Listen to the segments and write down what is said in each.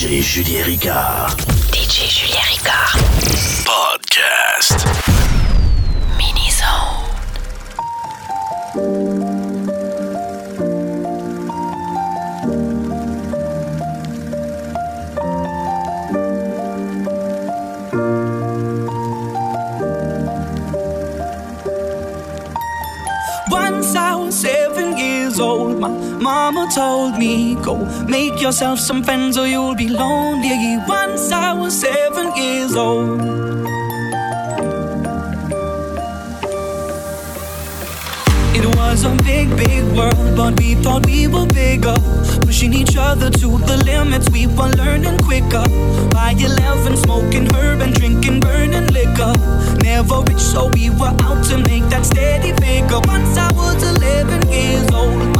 DJ Julien Ricard. DJ Julien Ricard. Podcast. Mini Zone. my Mama told me, go make yourself some friends or you'll be lonely. Once I was seven years old. It was a big, big world, but we thought we were bigger. Pushing each other to the limits, we were learning quicker. By 11, smoking herb and drinking burning liquor. Never rich, so we were out to make that steady figure. Once I was 11 years old,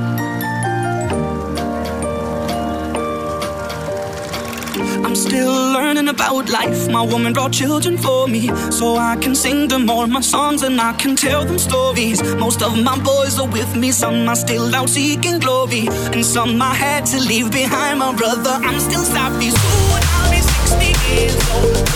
Still learning about life. My woman brought children for me, so I can sing them all my songs and I can tell them stories. Most of my boys are with me, some are still out seeking glory, and some I had to leave behind. My brother, I'm still savvy. Soon I'll be 60 years old.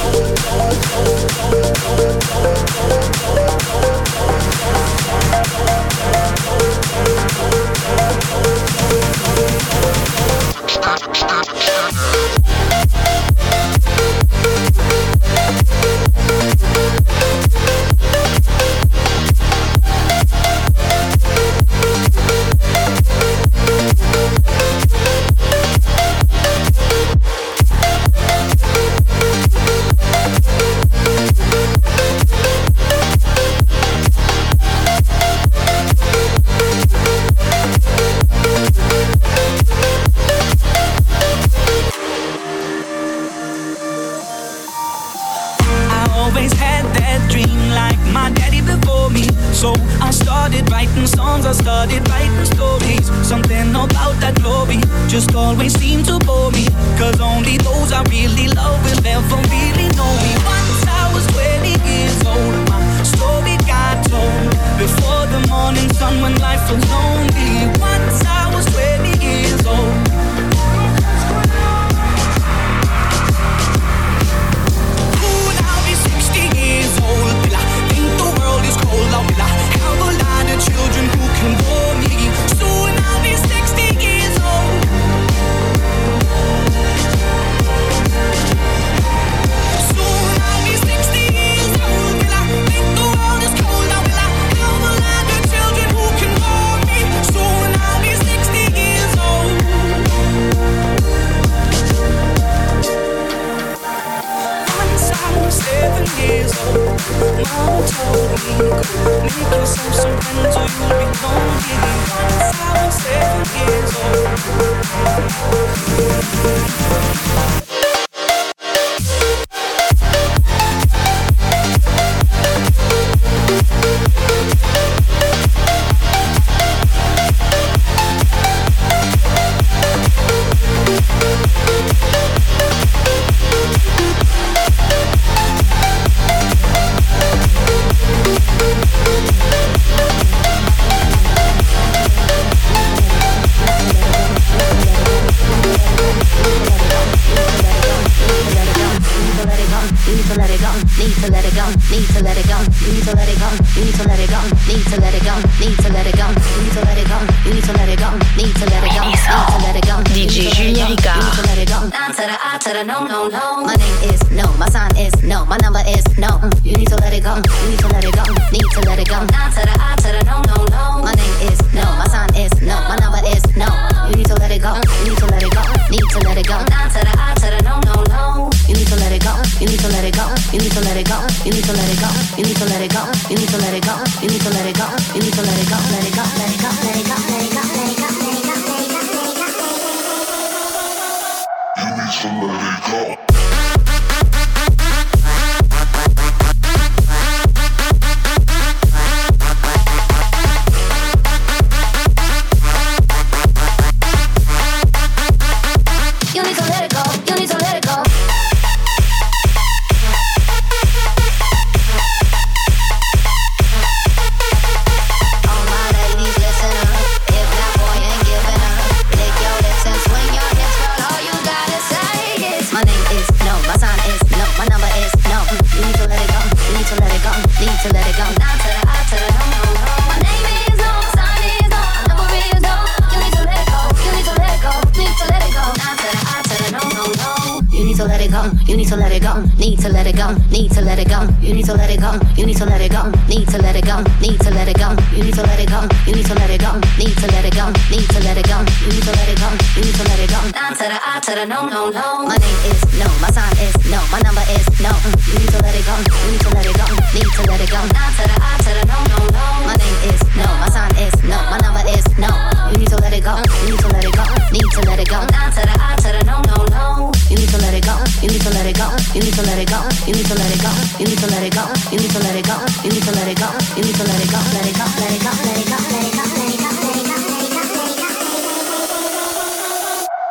Go, you need to let it go, need to let it go, need to let it go. You need to let it go, you need to let it go, need to let it go, need to let it go. You need to let it go, you need to let it go, need to let it go, need to let it go. You need to let it go, you need to let it go. Nah to the I to the no, no, no. My name is no, my sign is no, my number is no. You need to let it go, you need to let it go, need to let it go. Nah to the I to the no, no, no. My name is no, my sign is no, my number is no. You need to let it go, you need to let it go, need to let it go. Nah to the I to the no, no, no. You need to let it go, you need to let it go, you need to let it go, you need to let it go, you need to let it go, you need to let it go, you need to let it go, you need to let it go, let it go, let it go, let it go, let it go, let it go, let it go, let it go, let it go.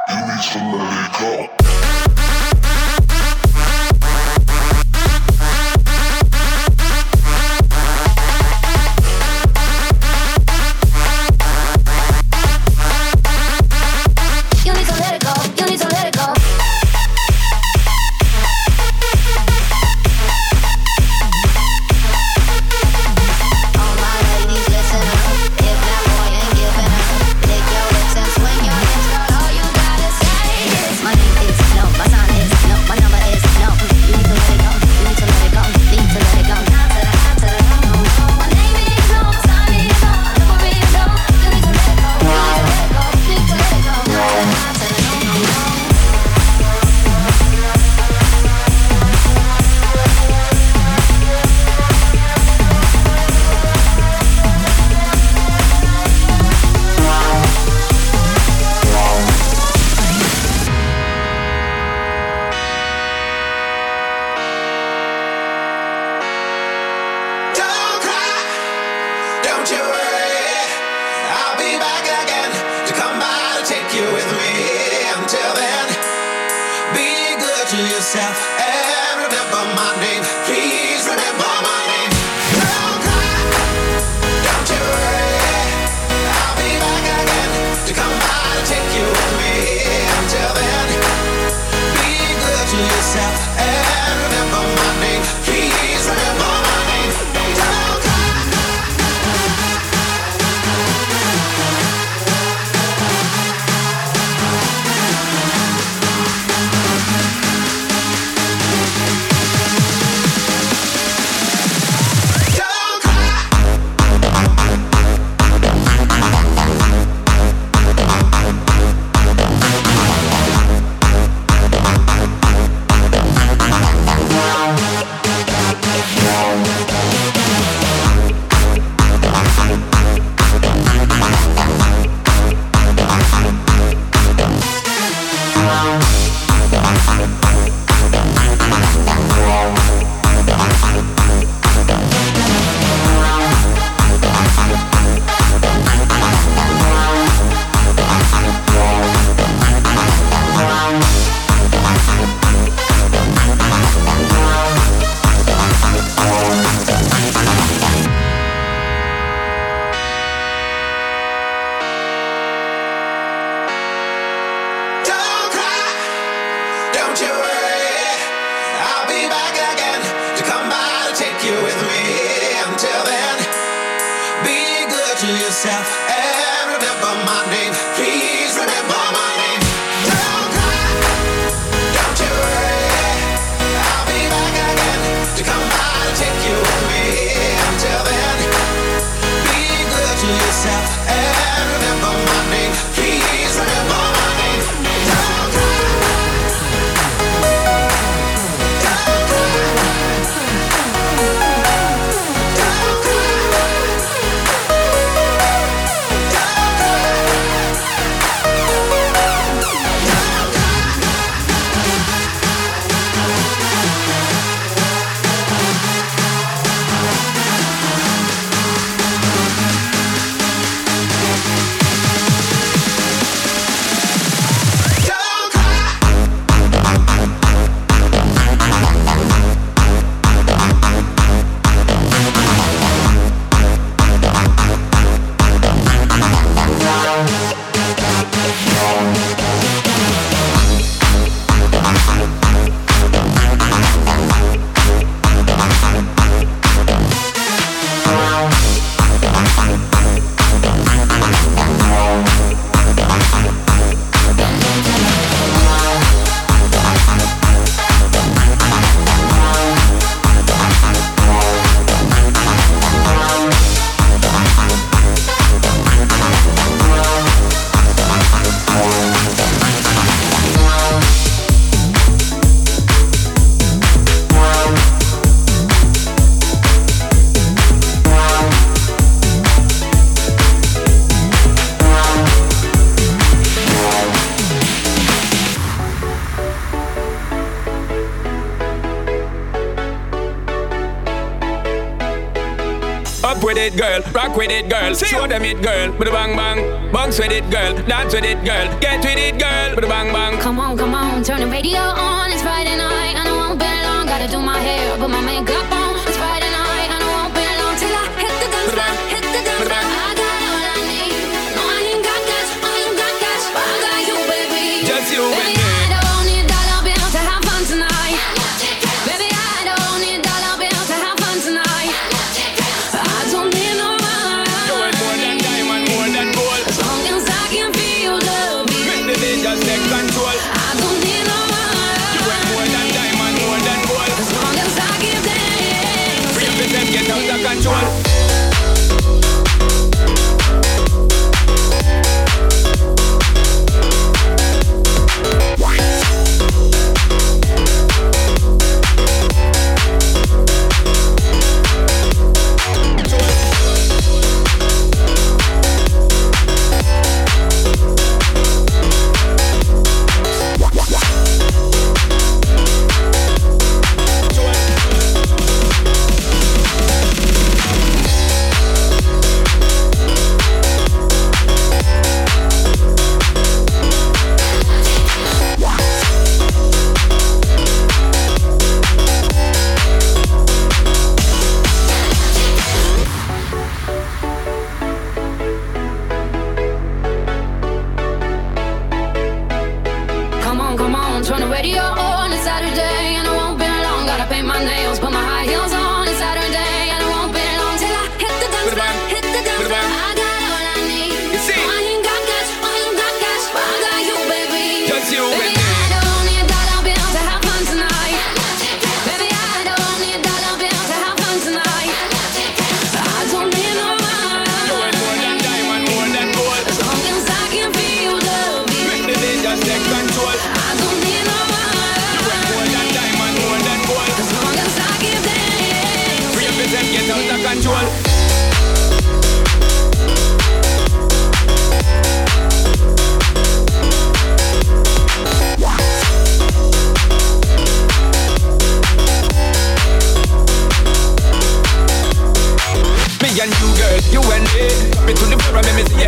You need to let it go. Yourself Up with it, girl. Rock with it, girl. See Show them it, girl. Bada bang bang. Bounce with it, girl. Dance with it, girl. Get with it, girl. Bada bang bang. Come on, come on. Turn the radio on. It's Friday night and I won't be long. Gotta do my hair, put my makeup on.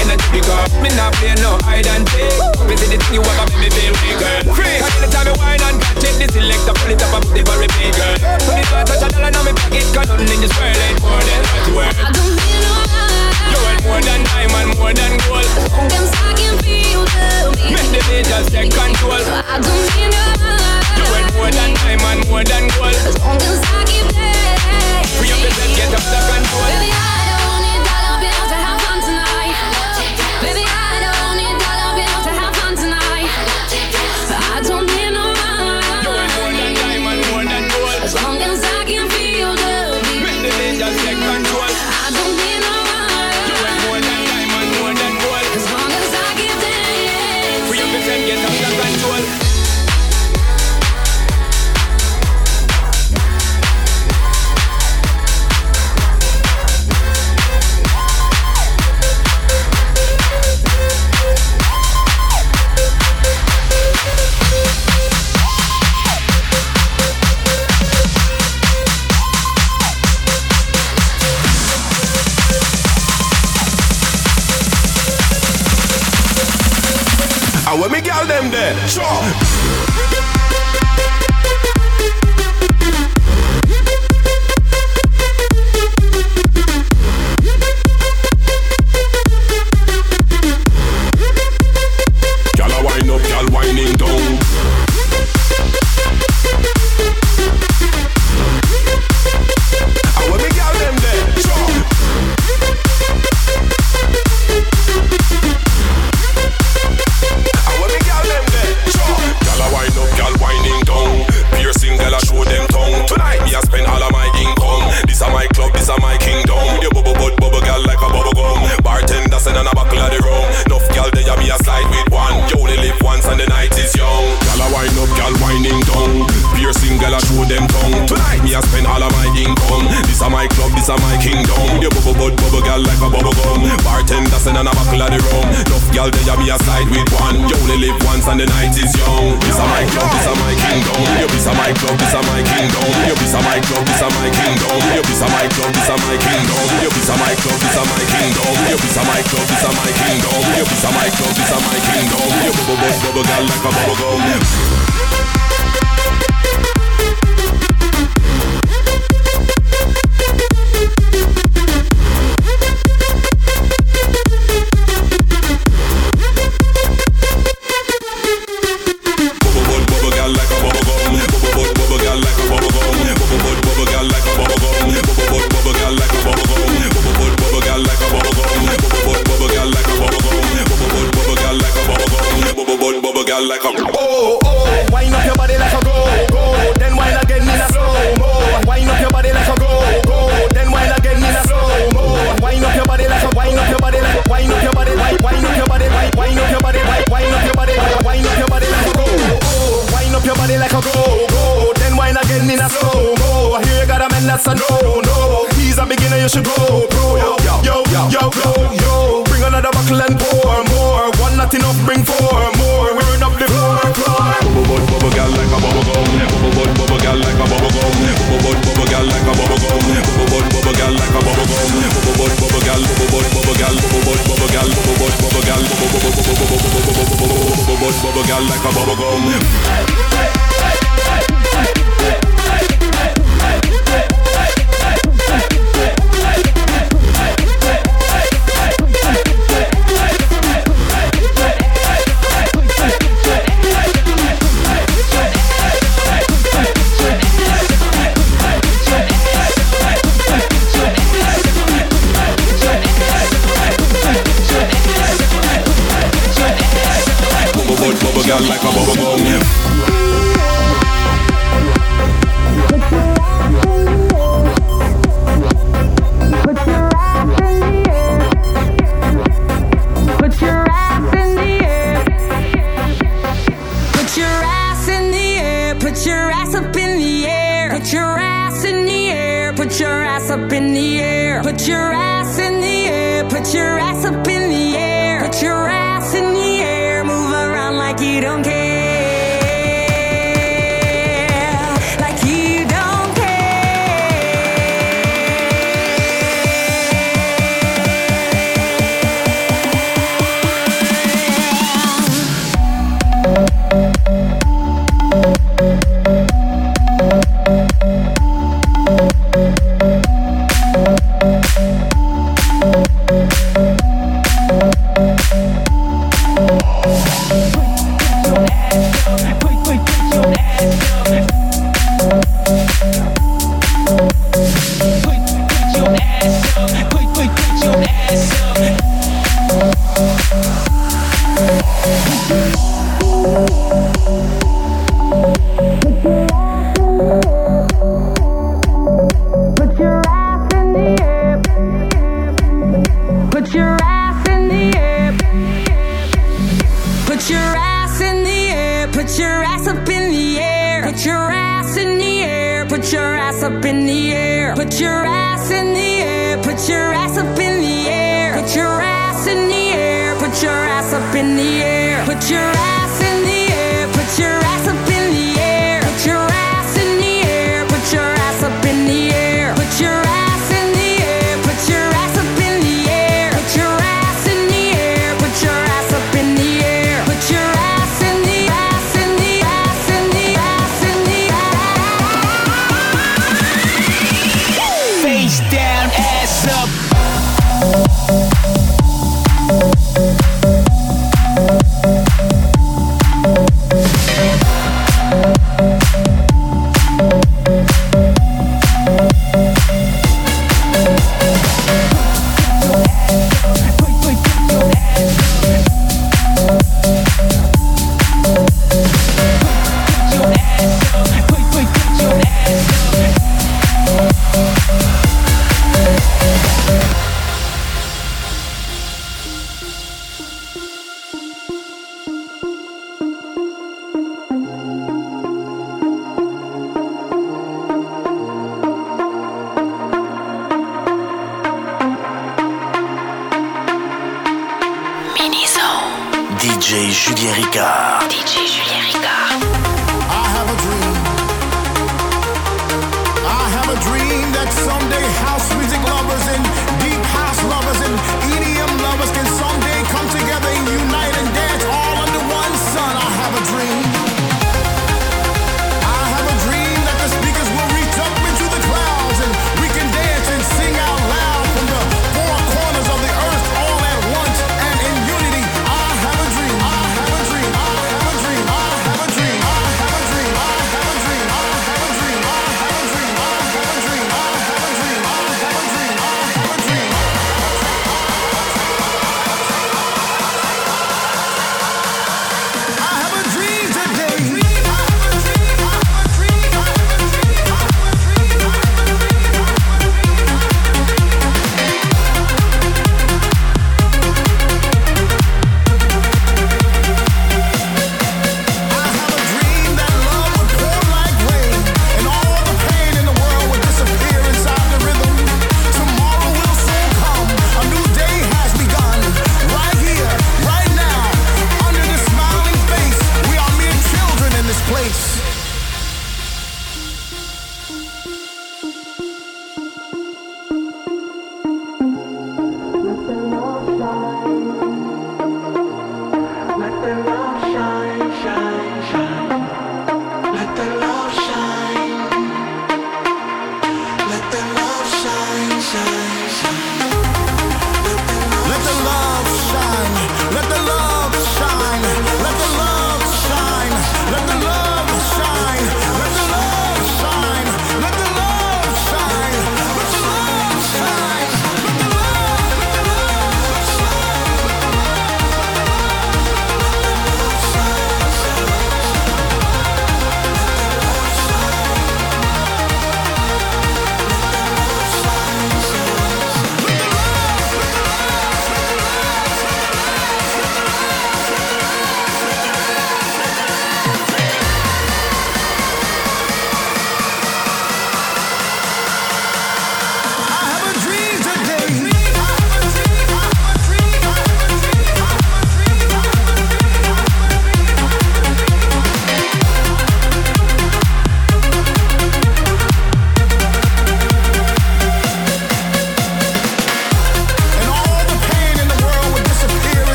energy because me not play no hide and seek. Me see the thing you want me feel. Free. Cause me wine and catch it, this pull it up and put it very touch a dollar now me cause nothing in this world ain't more than what you worth. I don't feel no You want more than diamond, more than gold. Cause I can feel. Make the beat just take control. I don't feel no You want more than diamond, more than gold. Them stocking feel. Free up the get up control. How when me girl them there? Sure. like a bubblegum Wine up your body like, wine up your body like, wine up your body like a go, go. Wine up your body like a go, go. Then wine again in a slow go. I hear you got a man that's a no, no. He's a beginner, you should go, bro. Yo, yo, yo, yo, yo. yo bring another buckle and pour more. One not enough, bring four more. Wearing up the floor, floor. Bubble boy, bubble gal like a bubble gum. Bubble boy, bubble gal like my bubble gum. Bubble boy, bubble gal like my bubble gum. Bubble boy, bubble gal like my bubble gum. Bubble boy, bubble gal, bubble boy, bubble gal, bubble boy, bubble gal, bubble boy, bubble gal, bubble boy, bubble gal like my bubble gum.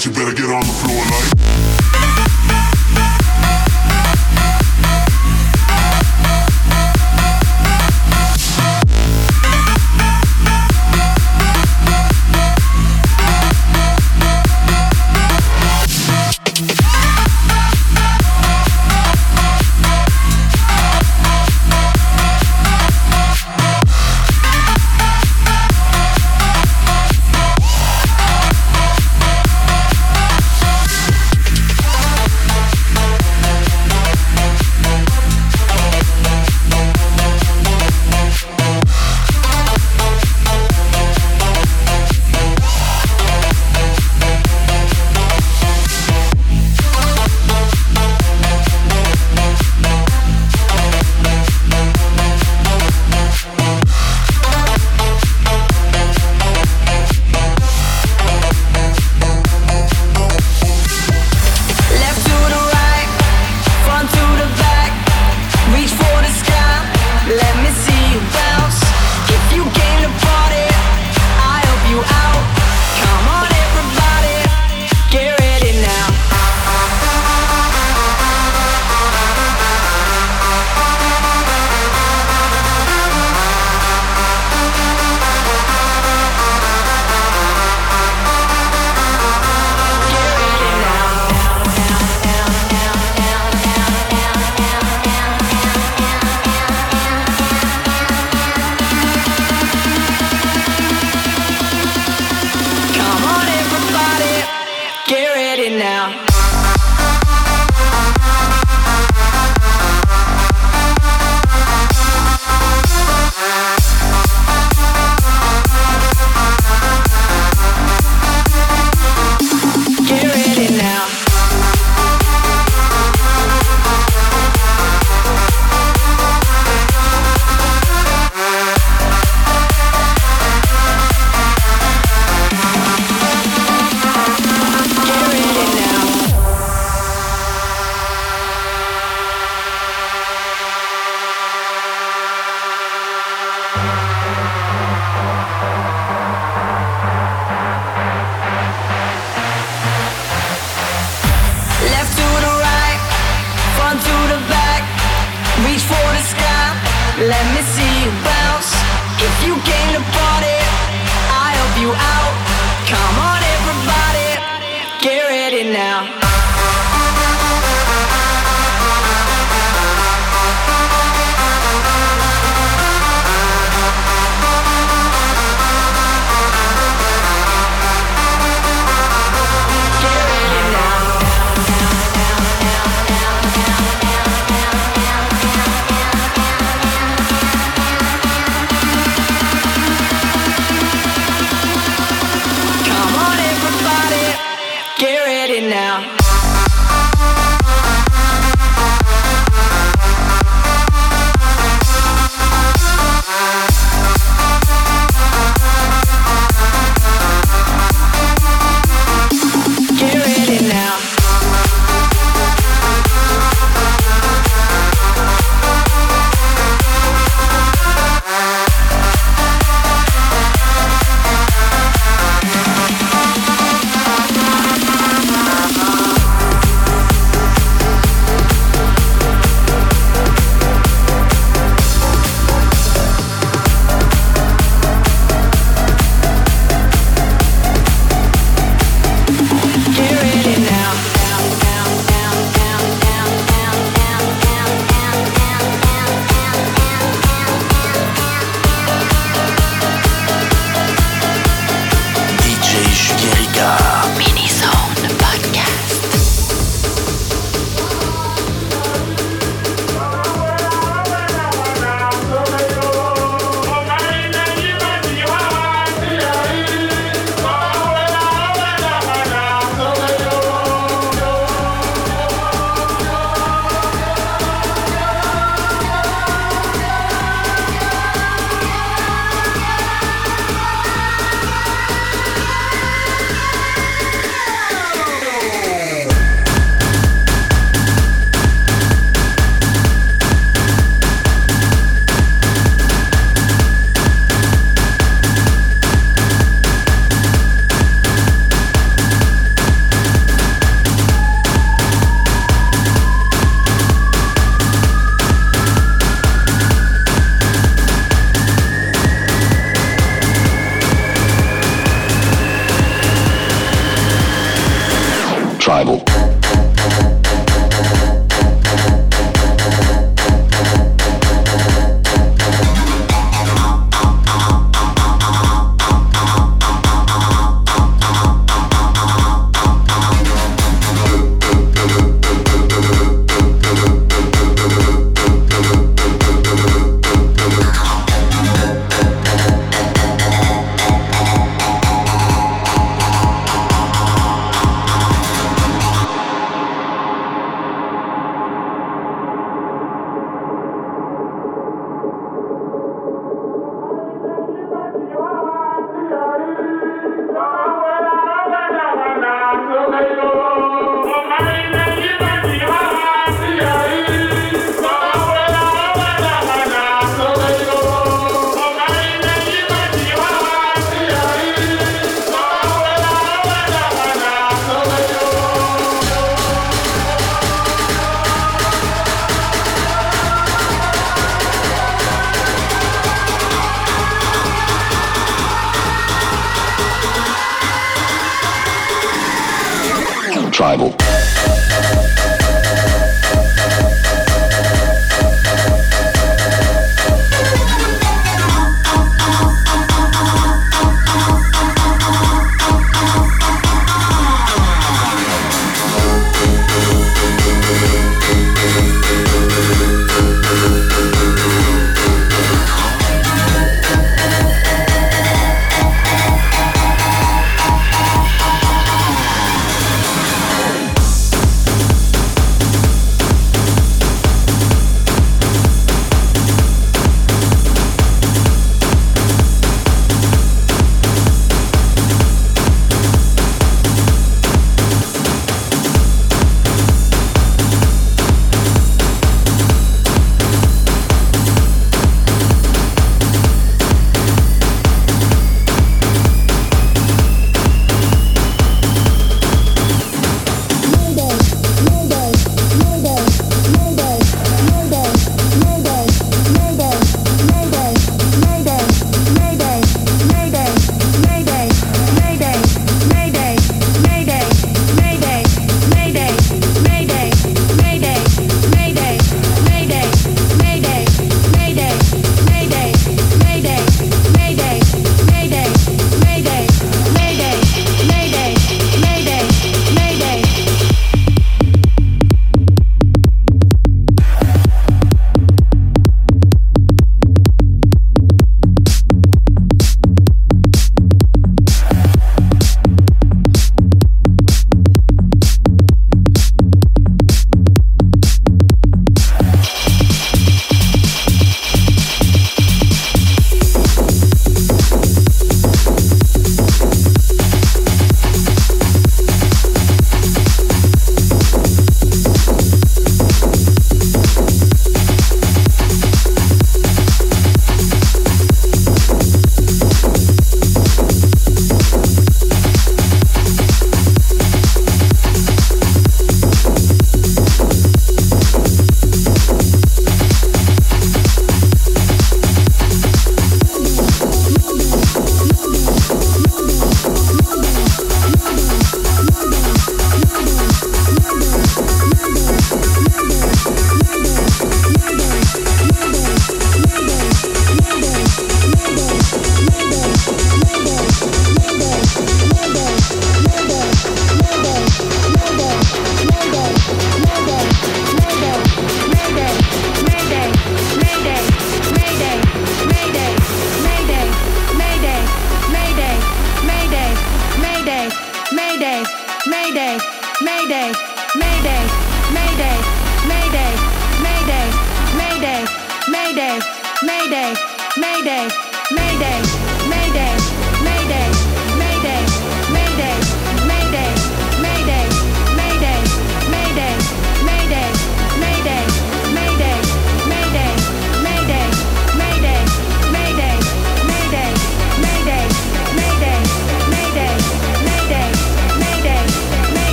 You you better get on the floor like.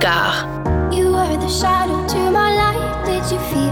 Sex, shadow to my light. Did you and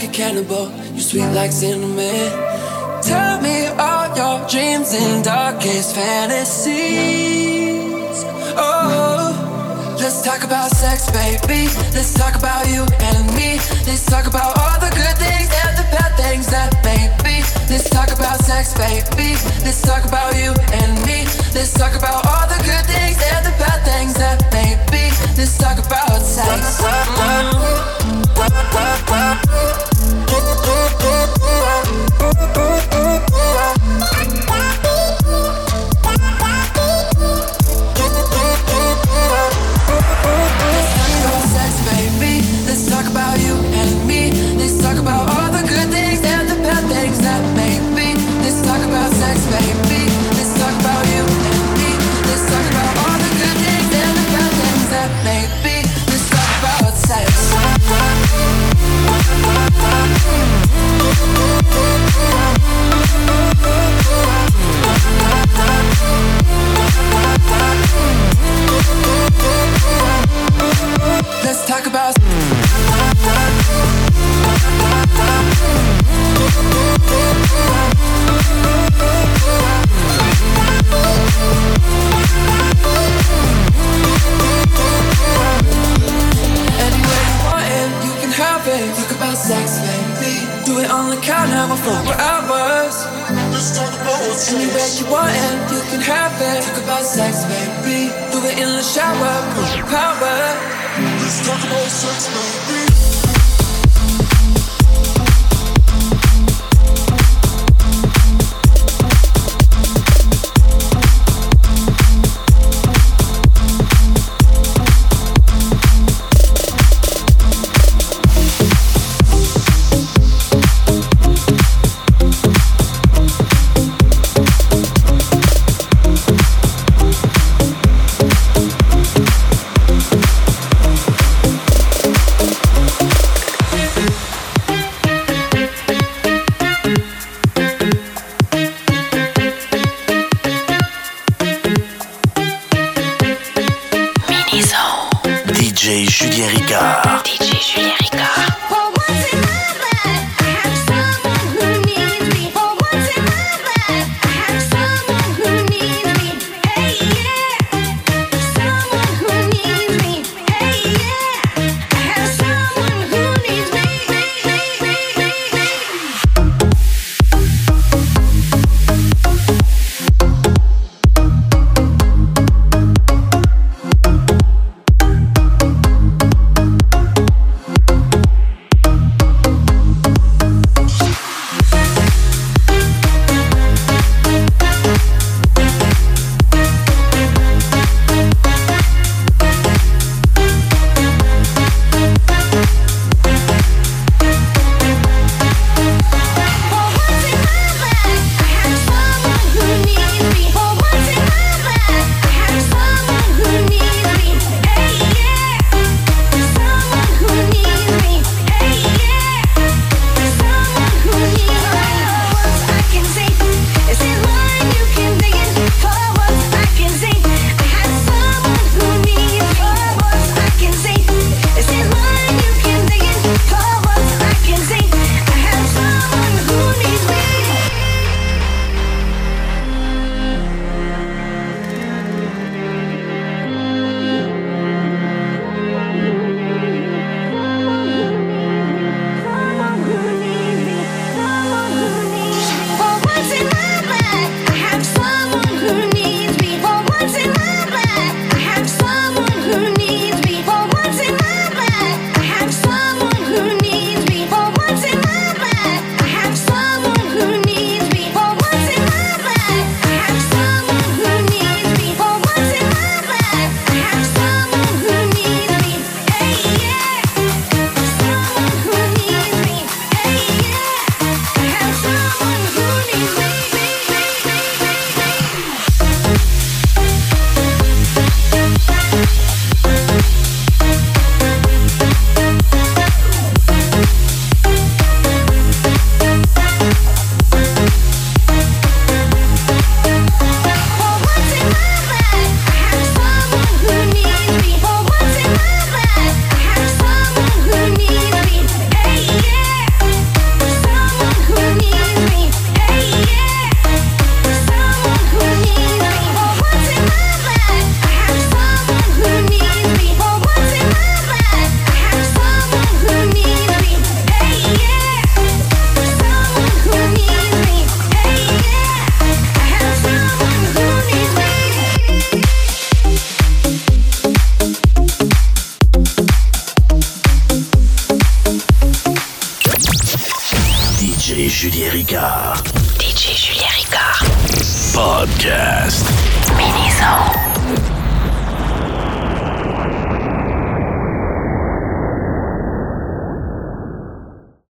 like a cannibal. You sweet like cinnamon. Tell me all your dreams and darkest fantasies. Oh, let's talk about sex, baby. Let's talk about you and me. Let's talk about all the good things and the bad things that may be. Let's talk about sex, baby. Let's talk about you and me. Let's talk about all the good things and the bad things that may be. Let's talk about sex. Let's have it. Talk about sex, baby. Do it on the count now for four hours. Talk about Anywhere you want it, you can have it. Talk about sex, baby. Do it in the shower, your power. Let's talk about